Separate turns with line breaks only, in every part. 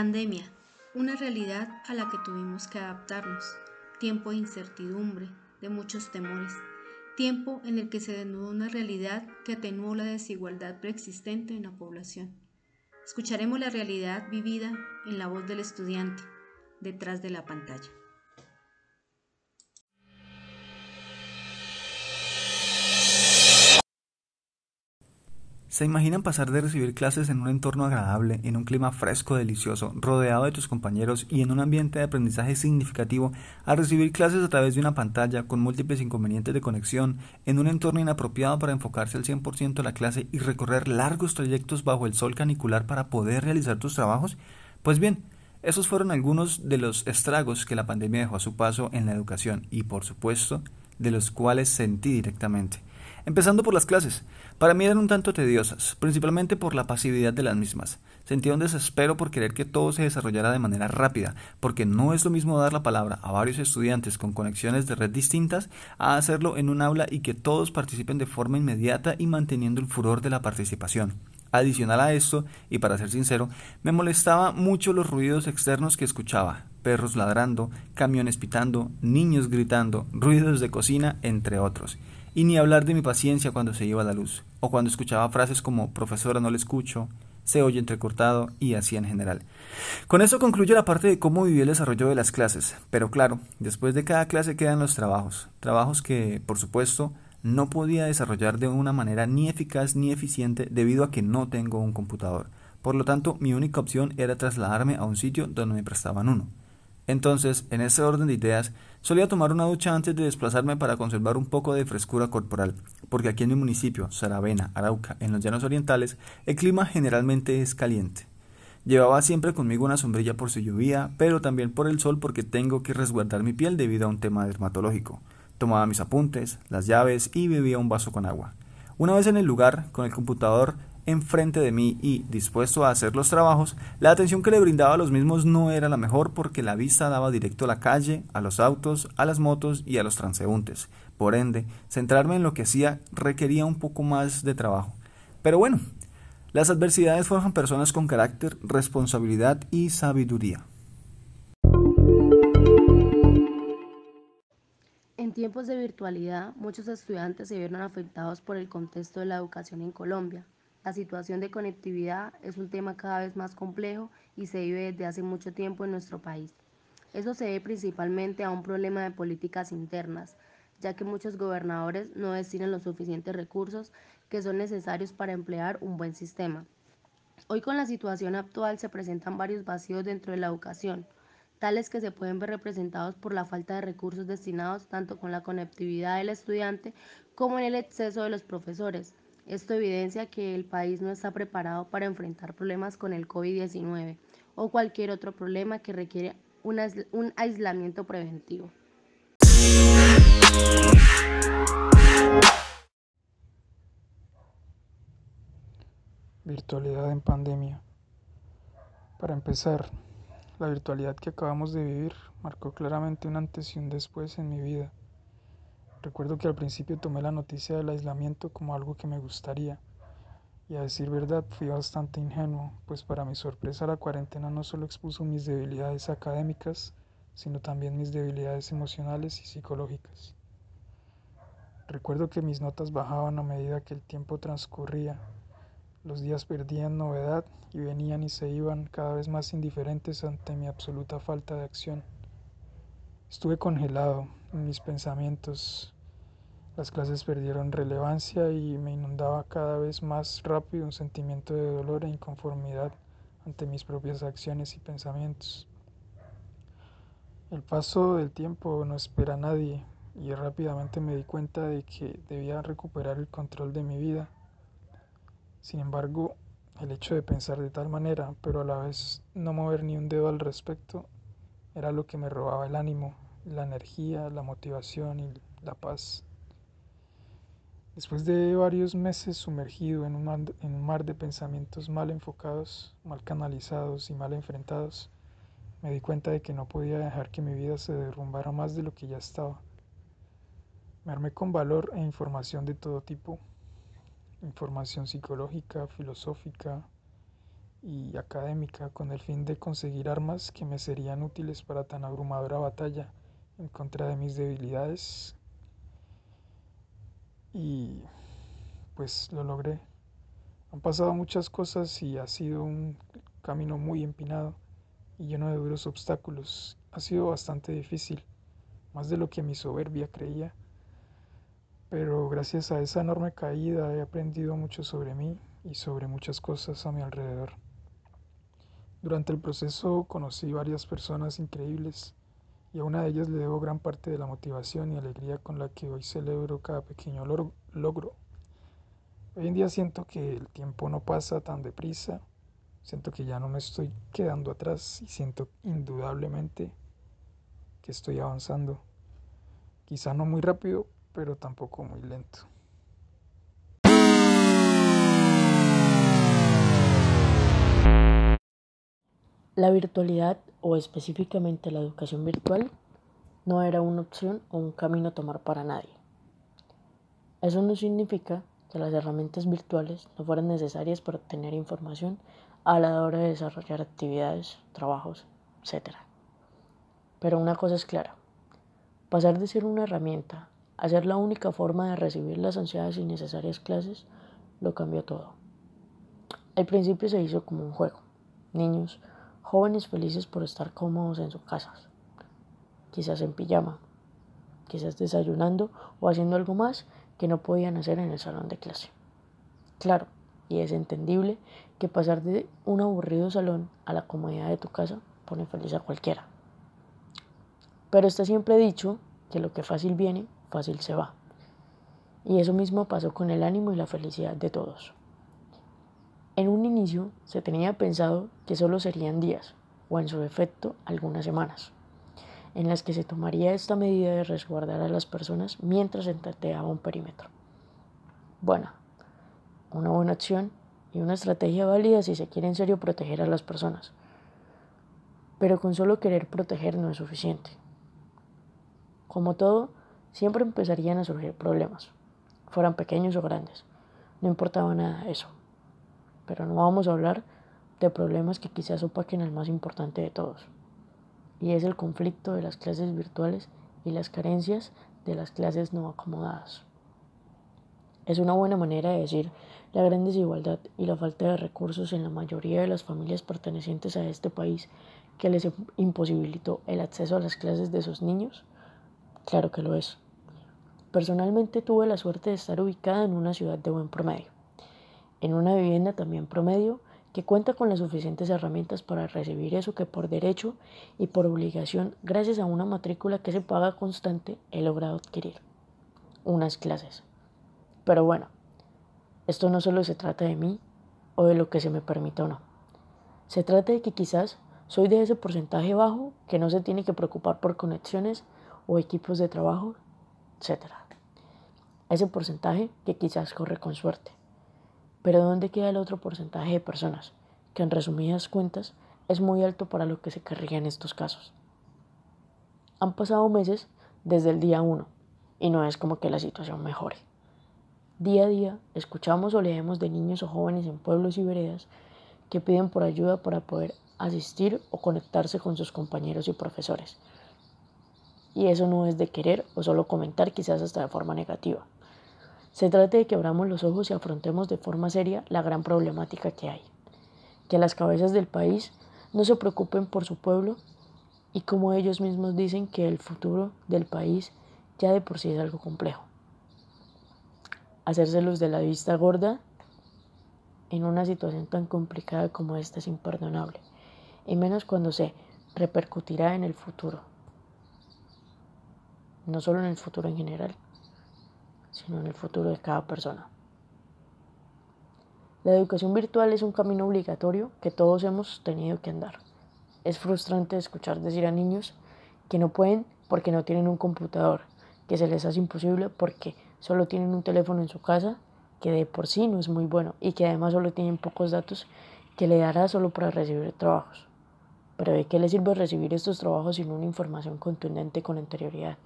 Pandemia, una realidad a la que tuvimos que adaptarnos, tiempo de incertidumbre, de muchos temores, tiempo en el que se desnudó una realidad que atenuó la desigualdad preexistente en la población. Escucharemos la realidad vivida en la voz del estudiante, detrás de la pantalla.
¿Se imaginan pasar de recibir clases en un entorno agradable, en un clima fresco, delicioso, rodeado de tus compañeros y en un ambiente de aprendizaje significativo, a recibir clases a través de una pantalla con múltiples inconvenientes de conexión, en un entorno inapropiado para enfocarse al 100% en la clase y recorrer largos trayectos bajo el sol canicular para poder realizar tus trabajos? Pues bien, esos fueron algunos de los estragos que la pandemia dejó a su paso en la educación y, por supuesto, de los cuales sentí directamente. Empezando por las clases. Para mí eran un tanto tediosas, principalmente por la pasividad de las mismas. Sentía un desespero por querer que todo se desarrollara de manera rápida, porque no es lo mismo dar la palabra a varios estudiantes con conexiones de red distintas a hacerlo en un aula y que todos participen de forma inmediata y manteniendo el furor de la participación. Adicional a esto, y para ser sincero, me molestaba mucho los ruidos externos que escuchaba, perros ladrando, camiones pitando, niños gritando, ruidos de cocina, entre otros. Y ni hablar de mi paciencia cuando se iba la luz, o cuando escuchaba frases como profesora no le escucho, se oye entrecortado y así en general. Con eso concluyo la parte de cómo viví el desarrollo de las clases, pero claro, después de cada clase quedan los trabajos, trabajos que, por supuesto, no podía desarrollar de una manera ni eficaz ni eficiente debido a que no tengo un computador. Por lo tanto, mi única opción era trasladarme a un sitio donde me prestaban uno. Entonces, en ese orden de ideas, solía tomar una ducha antes de desplazarme para conservar un poco de frescura corporal, porque aquí en mi municipio, Saravena, Arauca, en los llanos orientales, el clima generalmente es caliente. Llevaba siempre conmigo una sombrilla por si llovía, pero también por el sol porque tengo que resguardar mi piel debido a un tema dermatológico. Tomaba mis apuntes, las llaves y bebía un vaso con agua. Una vez en el lugar, con el computador, enfrente de mí y dispuesto a hacer los trabajos, la atención que le brindaba a los mismos no era la mejor porque la vista daba directo a la calle, a los autos, a las motos y a los transeúntes. Por ende, centrarme en lo que hacía requería un poco más de trabajo. Pero bueno, las adversidades forjan personas con carácter, responsabilidad y sabiduría.
En tiempos de virtualidad, muchos estudiantes se vieron afectados por el contexto de la educación en Colombia, la situación de conectividad es un tema cada vez más complejo y se vive desde hace mucho tiempo en nuestro país. Eso se debe principalmente a un problema de políticas internas, ya que muchos gobernadores no destinan los suficientes recursos que son necesarios para emplear un buen sistema. Hoy con la situación actual se presentan varios vacíos dentro de la educación, tales que se pueden ver representados por la falta de recursos destinados tanto con la conectividad del estudiante como en el exceso de los profesores, esto evidencia que el país no está preparado para enfrentar problemas con el COVID-19 o cualquier otro problema que requiere un aislamiento preventivo.
Virtualidad en pandemia. Para empezar, la virtualidad que acabamos de vivir marcó claramente un antes y un después en mi vida. Recuerdo que al principio tomé la noticia del aislamiento como algo que me gustaría. Y a decir verdad fui bastante ingenuo, pues para mi sorpresa la cuarentena no solo expuso mis debilidades académicas, sino también mis debilidades emocionales y psicológicas. Recuerdo que mis notas bajaban a medida que el tiempo transcurría. Los días perdían novedad y venían y se iban cada vez más indiferentes ante mi absoluta falta de acción. Estuve congelado mis pensamientos. Las clases perdieron relevancia y me inundaba cada vez más rápido un sentimiento de dolor e inconformidad ante mis propias acciones y pensamientos. El paso del tiempo no espera a nadie y rápidamente me di cuenta de que debía recuperar el control de mi vida. Sin embargo, el hecho de pensar de tal manera, pero a la vez no mover ni un dedo al respecto, era lo que me robaba el ánimo, la energía, la motivación y la paz. Después de varios meses sumergido en un, mar, de pensamientos mal enfocados, mal canalizados y mal enfrentados, me di cuenta de que no podía dejar que mi vida se derrumbara más de lo que ya estaba. Me armé con valor e información de todo tipo, información psicológica, filosófica, y académica con el fin de conseguir armas que me serían útiles para tan abrumadora batalla en contra de mis debilidades y pues lo logré. Han pasado muchas cosas y ha sido un camino muy empinado y lleno de duros obstáculos. Ha sido bastante difícil, más de lo que mi soberbia creía, pero gracias a esa enorme caída he aprendido mucho sobre mí y sobre muchas cosas a mi alrededor. Durante el proceso conocí varias personas increíbles y a una de ellas le debo gran parte de la motivación y alegría con la que hoy celebro cada pequeño logro. Hoy en día siento que el tiempo no pasa tan deprisa, siento que ya no me estoy quedando atrás y siento indudablemente que estoy avanzando. Quizá no muy rápido, pero tampoco muy lento.
La virtualidad, o específicamente la educación virtual, no era una opción o un camino a tomar para nadie. Eso no significa que las herramientas virtuales no fueran necesarias para obtener información a la hora de desarrollar actividades, trabajos, etc. Pero una cosa es clara, pasar de ser una herramienta a ser la única forma de recibir las ansiadas y necesarias clases lo cambió todo. Al principio se hizo como un juego. Niños jóvenes felices por estar cómodos en sus casas, quizás en pijama, quizás desayunando o haciendo algo más que no podían hacer en el salón de clase. Claro, y es entendible que pasar de un aburrido salón a la comodidad de tu casa pone feliz a cualquiera. Pero está siempre dicho que lo que fácil viene, fácil se va. Y eso mismo pasó con el ánimo y la felicidad de todos. En un inicio se tenía pensado que solo serían días, o en su defecto algunas semanas, en las que se tomaría esta medida de resguardar a las personas mientras se tanteaba un perímetro. Bueno, una buena acción y una estrategia válida si se quiere en serio proteger a las personas. Pero con solo querer proteger no es suficiente. Como todo, siempre empezarían a surgir problemas, fueran pequeños o grandes. No importaba nada eso pero no vamos a hablar de problemas que quizás opaquen el más importante de todos, y es el conflicto de las clases virtuales y las carencias de las clases no acomodadas. Es una buena manera de decir la gran desigualdad y la falta de recursos en la mayoría de las familias pertenecientes a este país que les imposibilitó el acceso a las clases de sus niños? Claro que lo es. Personalmente tuve la suerte de estar ubicada en una ciudad de buen promedio en una vivienda también promedio que cuenta con las suficientes herramientas para recibir eso que por derecho y por obligación, gracias a una matrícula que se paga constante, he logrado adquirir. Unas clases. Pero bueno, esto no solo se trata de mí o de lo que se me permite o no. Se trata de que quizás soy de ese porcentaje bajo que no se tiene que preocupar por conexiones o equipos de trabajo, etc. Ese porcentaje que quizás corre con suerte pero ¿dónde queda el otro porcentaje de personas? Que en resumidas cuentas es muy alto para lo que se querría en estos casos. Han pasado meses desde el día 1 y no es como que la situación mejore. Día a día escuchamos o leemos de niños o jóvenes en pueblos y veredas que piden por ayuda para poder asistir o conectarse con sus compañeros y profesores. Y eso no es de querer o solo comentar quizás hasta de forma negativa. Se trata de que abramos los ojos y afrontemos de forma seria la gran problemática que hay. Que las cabezas del país no se preocupen por su pueblo y como ellos mismos dicen que el futuro del país ya de por sí es algo complejo. Hacérselos de la vista gorda en una situación tan complicada como esta es imperdonable, y menos cuando se repercutirá en el futuro, no solo en el futuro en general sino en el futuro de cada persona. La educación virtual es un camino obligatorio que todos hemos tenido que andar. Es frustrante escuchar decir a niños que no pueden porque no tienen un computador, que se les hace imposible porque solo tienen un teléfono en su casa, que de por sí no es muy bueno y que además solo tienen pocos datos que le dará solo para recibir trabajos. Pero ¿de qué le sirve recibir estos trabajos sin una información contundente con anterioridad?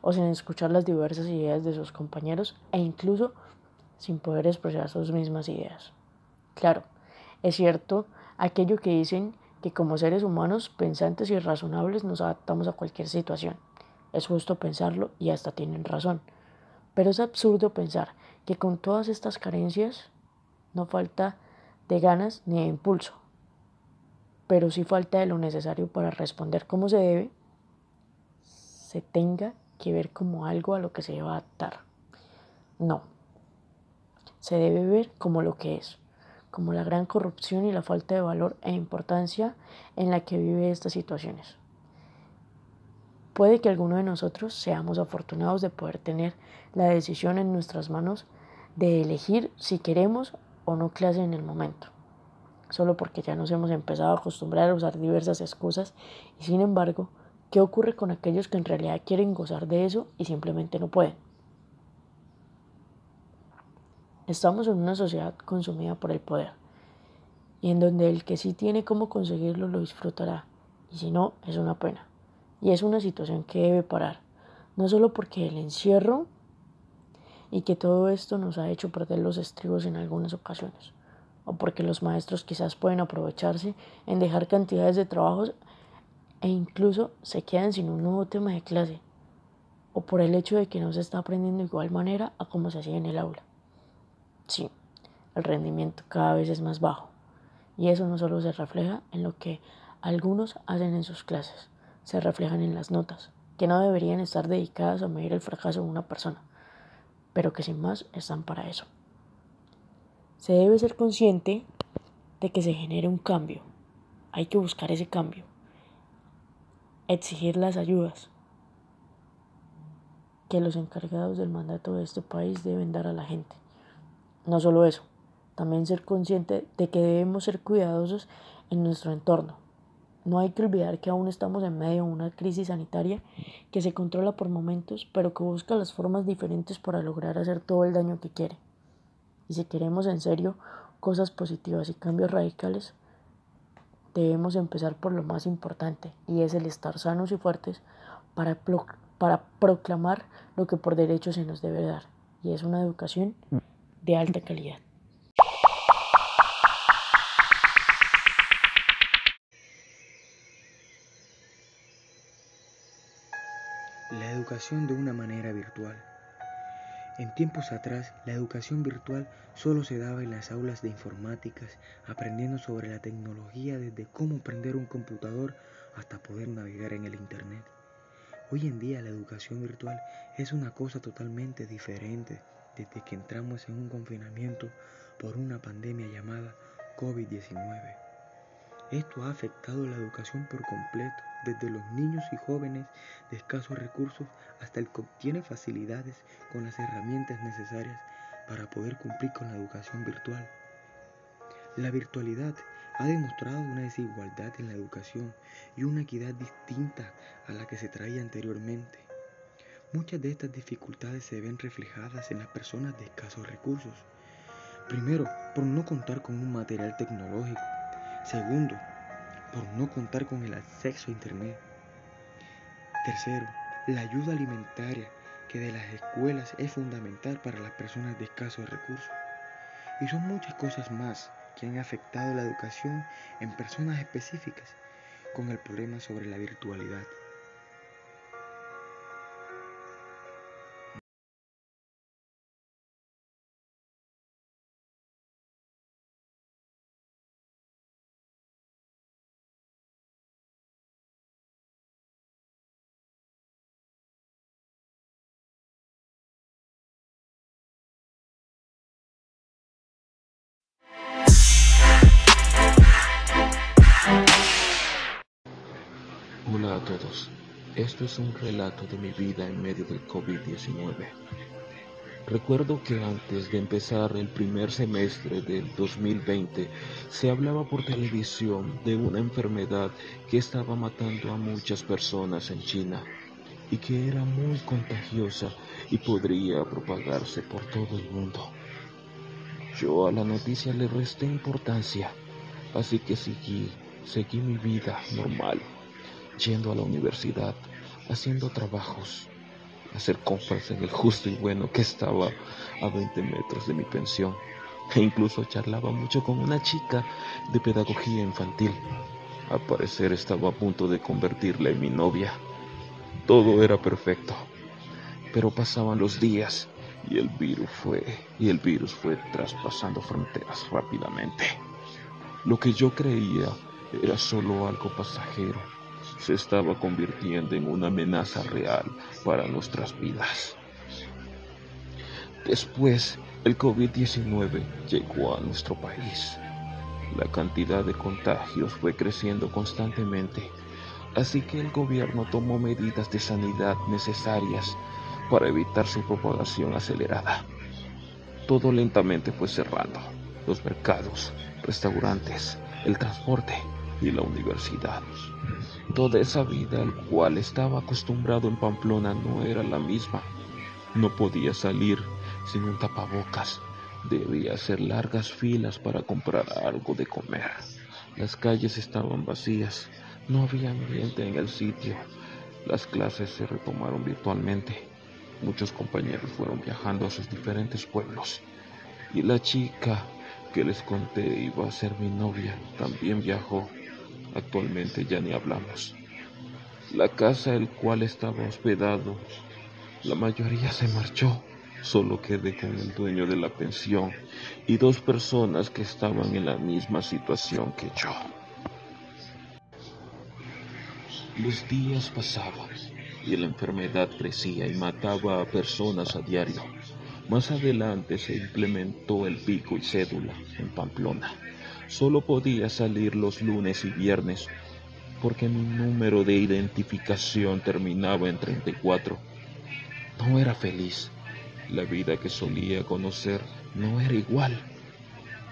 O sin escuchar las diversas ideas de sus compañeros e incluso sin poder expresar sus mismas ideas. Claro, es cierto, aquello que dicen que como seres humanos pensantes y razonables nos adaptamos a cualquier situación. Es justo pensarlo y hasta tienen razón. Pero es absurdo pensar que con todas estas carencias no falta de ganas ni de impulso, pero sí falta de lo necesario para responder como se debe, se tenga que ver como algo a lo que se debe adaptar. No, se debe ver como lo que es, como la gran corrupción y la falta de valor e importancia en la que vive estas situaciones. Puede que alguno de nosotros seamos afortunados de poder tener la decisión en nuestras manos de elegir si queremos o no clase en el momento, solo porque ya nos hemos empezado a acostumbrar a usar diversas excusas y sin embargo, ¿qué ocurre con aquellos que en realidad quieren gozar de eso y simplemente no pueden? Estamos en una sociedad consumida por el poder y en donde el que sí tiene cómo conseguirlo lo disfrutará y si no es una pena. Y es una situación que debe parar, no solo porque el encierro y que todo esto nos ha hecho perder los estribos en algunas ocasiones, o porque los maestros quizás pueden aprovecharse en dejar cantidades de trabajos e incluso se quedan sin un nuevo tema de clase, o por el hecho de que no se está aprendiendo de igual manera a como se hacía en el aula. Sí, el rendimiento cada vez es más bajo. Y eso no solo se refleja en lo que algunos hacen en sus clases, se reflejan en las notas, que no deberían estar dedicadas a medir el fracaso de una persona, pero que sin más están para eso. Se debe ser consciente de que se genere un cambio. Hay que buscar ese cambio. Exigir las ayudas que los encargados del mandato de este país deben dar a la gente. No solo eso, también ser consciente de que debemos ser cuidadosos en nuestro entorno. No hay que olvidar que aún estamos en medio de una crisis sanitaria que se controla por momentos, pero que busca las formas diferentes para lograr hacer todo el daño que quiere. Y si queremos en serio cosas positivas y cambios radicales, debemos empezar por lo más importante, y es el estar sanos y fuertes para, para proclamar lo que por derecho se nos debe dar, y es una educación de alta calidad.
La educación de una manera virtual. En tiempos atrás, la educación virtual solo se daba en las aulas de informáticas, aprendiendo sobre la tecnología desde cómo prender un computador hasta poder navegar en el Internet. Hoy en día la educación virtual es una cosa totalmente diferente desde que entramos en un confinamiento por una pandemia llamada COVID-19. Esto ha afectado la educación por completo, desde los niños y jóvenes de escasos recursos hasta el que obtiene facilidades con las herramientas necesarias para poder cumplir con la educación virtual. La virtualidad ha demostrado una desigualdad en la educación y una equidad distinta a la que se traía anteriormente. Muchas de estas dificultades se ven reflejadas en las personas de escasos recursos. Primero, por no contar con un material tecnológico. Segundo, por no contar con el acceso a Internet. Tercero, la ayuda alimentaria que de las escuelas es fundamental para las personas de escasos recursos. Y son muchas cosas más que han afectado la educación en personas específicas con el problema sobre la virtualidad.
Hola a todos, esto es un relato de mi vida en medio del COVID-19. Recuerdo que antes de empezar el primer semestre del 2020 se hablaba por televisión de una enfermedad que estaba matando a muchas personas en China y que era muy contagiosa y podría propagarse por todo el mundo. Yo a la noticia le resté importancia, así que seguí, seguí mi vida normal yendo a la universidad, haciendo trabajos, hacer compras en el justo y bueno que estaba a 20 metros de mi pensión, e incluso charlaba mucho con una chica de pedagogía infantil. Al parecer estaba a punto de convertirla en mi novia. Todo era perfecto. Pero pasaban los días y el virus fue y el virus fue traspasando fronteras rápidamente. Lo que yo creía era solo algo pasajero se estaba convirtiendo en una amenaza real para nuestras vidas. Después, el COVID-19 llegó a nuestro país. La cantidad de contagios fue creciendo constantemente, así que el gobierno tomó medidas de sanidad necesarias para evitar su propagación acelerada. Todo lentamente fue cerrando, los mercados, restaurantes, el transporte y la universidad. Toda esa vida al cual estaba acostumbrado en Pamplona no era la misma. No podía salir sin un tapabocas. Debía hacer largas filas para comprar algo de comer. Las calles estaban vacías. No había ambiente en el sitio. Las clases se retomaron virtualmente. Muchos compañeros fueron viajando a sus diferentes pueblos. Y la chica que les conté iba a ser mi novia también viajó. Actualmente ya ni hablamos. La casa el cual estaba hospedado, la mayoría se marchó. Solo quedé con el dueño de la pensión y dos personas que estaban en la misma situación que yo. Los días pasaban y la enfermedad crecía y mataba a personas a diario. Más adelante se implementó el pico y cédula en Pamplona. Solo podía salir los lunes y viernes porque mi número de identificación terminaba en 34. No era feliz. La vida que solía conocer no era igual.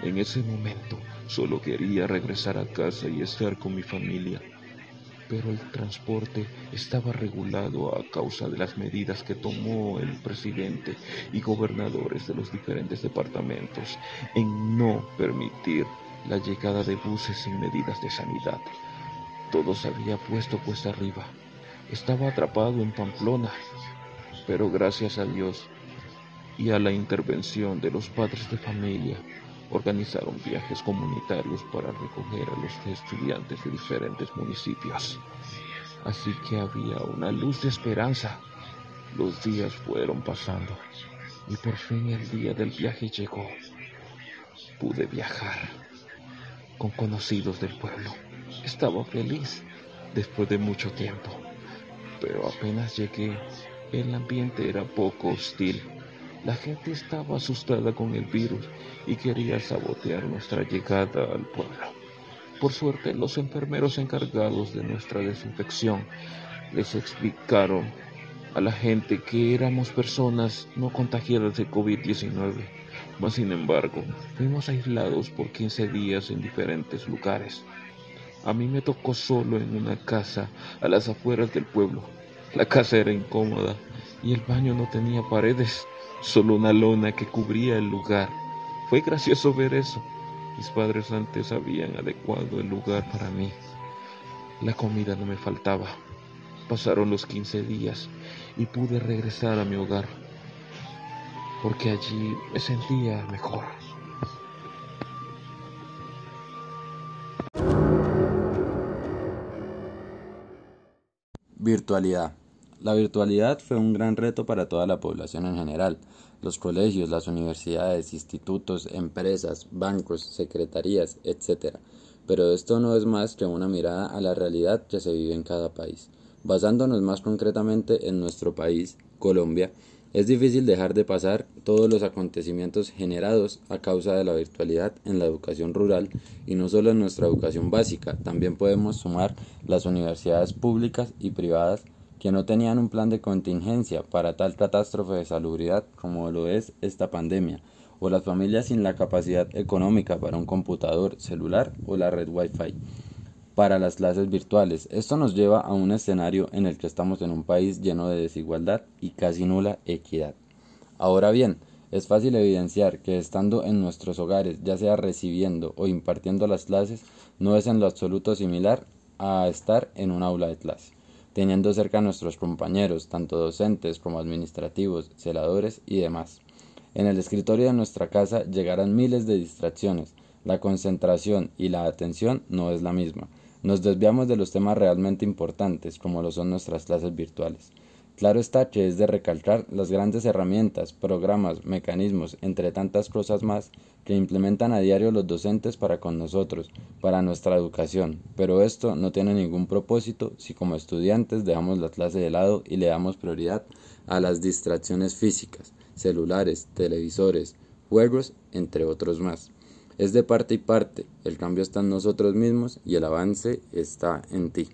En ese momento solo quería regresar a casa y estar con mi familia. Pero el transporte estaba regulado a causa de las medidas que tomó el presidente y gobernadores de los diferentes departamentos en no permitir la llegada de buses sin medidas de sanidad. Todo se había puesto cuesta arriba. Estaba atrapado en Pamplona, pero gracias a Dios y a la intervención de los padres de familia, organizaron viajes comunitarios para recoger a los estudiantes de diferentes municipios. Así que había una luz de esperanza. Los días fueron pasando y por fin el día del viaje llegó. Pude viajar con conocidos del pueblo. Estaba feliz después de mucho tiempo, pero apenas llegué, el ambiente era poco hostil. La gente estaba asustada con el virus y quería sabotear nuestra llegada al pueblo. Por suerte, los enfermeros encargados de nuestra desinfección les explicaron a la gente que éramos personas no contagiadas de COVID-19 mas sin embargo, fuimos aislados por 15 días en diferentes lugares. A mí me tocó solo en una casa a las afueras del pueblo. La casa era incómoda y el baño no tenía paredes, solo una lona que cubría el lugar. Fue gracioso ver eso. Mis padres antes habían adecuado el lugar para mí. La comida no me faltaba. Pasaron los 15 días y pude regresar a mi hogar porque allí me sentía mejor.
Virtualidad. La virtualidad fue un gran reto para toda la población en general. Los colegios, las universidades, institutos, empresas, bancos, secretarías, etc. Pero esto no es más que una mirada a la realidad que se vive en cada país. Basándonos más concretamente en nuestro país, Colombia, es difícil dejar de pasar todos los acontecimientos generados a causa de la virtualidad en la educación rural y no solo en nuestra educación básica, también podemos sumar las universidades públicas y privadas que no tenían un plan de contingencia para tal catástrofe de salubridad como lo es esta pandemia, o las familias sin la capacidad económica para un computador, celular o la red Wi-Fi para las clases virtuales. Esto nos lleva a un escenario en el que estamos en un país lleno de desigualdad y casi nula equidad. Ahora bien, es fácil evidenciar que estando en nuestros hogares, ya sea recibiendo o impartiendo las clases, no es en lo absoluto similar a estar en un aula de clase, teniendo cerca a nuestros compañeros, tanto docentes como administrativos, celadores y demás. En el escritorio de nuestra casa llegarán miles de distracciones. La concentración y la atención no es la misma. Nos desviamos de los temas realmente importantes, como lo son nuestras clases virtuales. Claro está que es de recalcar las grandes herramientas, programas, mecanismos, entre tantas cosas más, que implementan a diario los docentes para con nosotros, para nuestra educación, pero esto no tiene ningún propósito si como estudiantes dejamos la clase de lado y le damos prioridad a las distracciones físicas, celulares, televisores, juegos, entre otros más. Es de parte y parte, el cambio está en nosotros mismos y el avance está en ti.